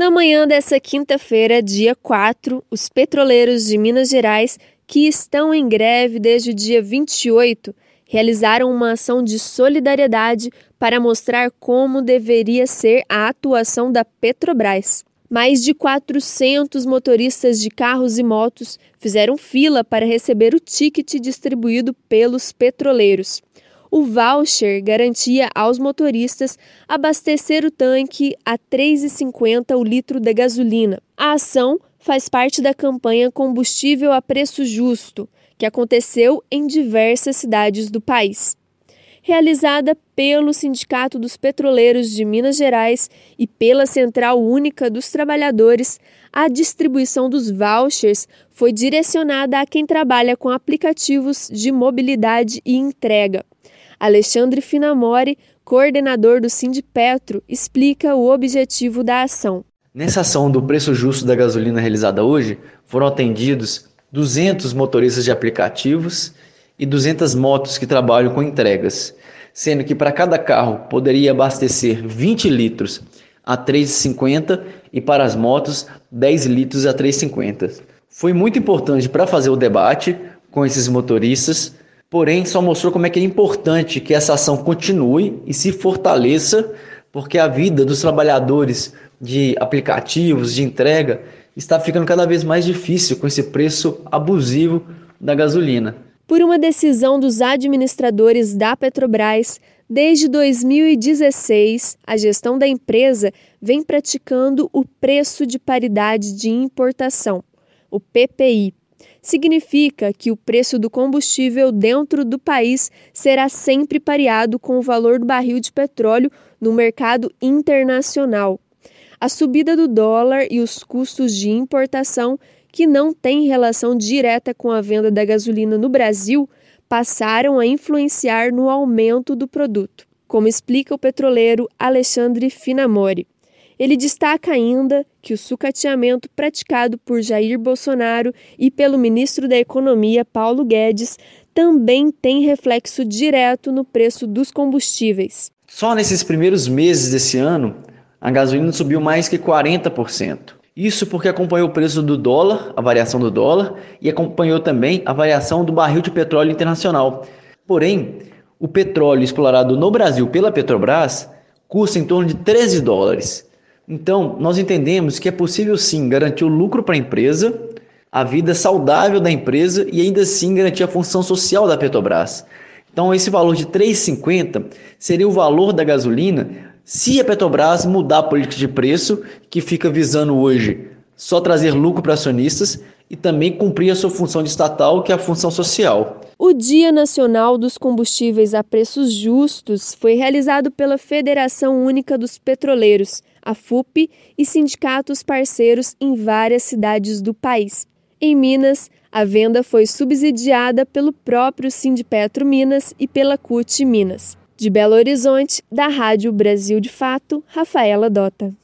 Na manhã dessa quinta-feira, dia 4, os petroleiros de Minas Gerais, que estão em greve desde o dia 28, realizaram uma ação de solidariedade para mostrar como deveria ser a atuação da Petrobras. Mais de 400 motoristas de carros e motos fizeram fila para receber o ticket distribuído pelos petroleiros. O voucher garantia aos motoristas abastecer o tanque a R$ 3,50 o litro de gasolina. A ação faz parte da campanha Combustível a Preço Justo, que aconteceu em diversas cidades do país realizada pelo Sindicato dos Petroleiros de Minas Gerais e pela Central Única dos Trabalhadores, a distribuição dos vouchers foi direcionada a quem trabalha com aplicativos de mobilidade e entrega. Alexandre Finamori, coordenador do Sindipetro, explica o objetivo da ação. Nessa ação do preço justo da gasolina realizada hoje, foram atendidos 200 motoristas de aplicativos e 200 motos que trabalham com entregas, sendo que para cada carro poderia abastecer 20 litros a 3,50 e para as motos 10 litros a 3,50. Foi muito importante para fazer o debate com esses motoristas, porém só mostrou como é que é importante que essa ação continue e se fortaleça, porque a vida dos trabalhadores de aplicativos de entrega está ficando cada vez mais difícil com esse preço abusivo da gasolina. Por uma decisão dos administradores da Petrobras, desde 2016, a gestão da empresa vem praticando o preço de paridade de importação, o PPI. Significa que o preço do combustível dentro do país será sempre pareado com o valor do barril de petróleo no mercado internacional. A subida do dólar e os custos de importação que não têm relação direta com a venda da gasolina no Brasil passaram a influenciar no aumento do produto, como explica o petroleiro Alexandre Finamori. Ele destaca ainda que o sucateamento praticado por Jair Bolsonaro e pelo ministro da Economia Paulo Guedes também tem reflexo direto no preço dos combustíveis. Só nesses primeiros meses desse ano, a gasolina subiu mais que 40%. Isso porque acompanhou o preço do dólar, a variação do dólar, e acompanhou também a variação do barril de petróleo internacional. Porém, o petróleo explorado no Brasil pela Petrobras custa em torno de 13 dólares. Então, nós entendemos que é possível sim garantir o lucro para a empresa, a vida saudável da empresa e ainda assim garantir a função social da Petrobras. Então, esse valor de 3,50 seria o valor da gasolina se a Petrobras mudar a política de preço, que fica visando hoje só trazer lucro para acionistas e também cumprir a sua função de estatal, que é a função social. O Dia Nacional dos Combustíveis a Preços Justos foi realizado pela Federação Única dos Petroleiros, a FUP, e sindicatos parceiros em várias cidades do país. Em Minas, a venda foi subsidiada pelo próprio Sindipetro Minas e pela CUT Minas. De Belo Horizonte, da Rádio Brasil de Fato, Rafaela Dota.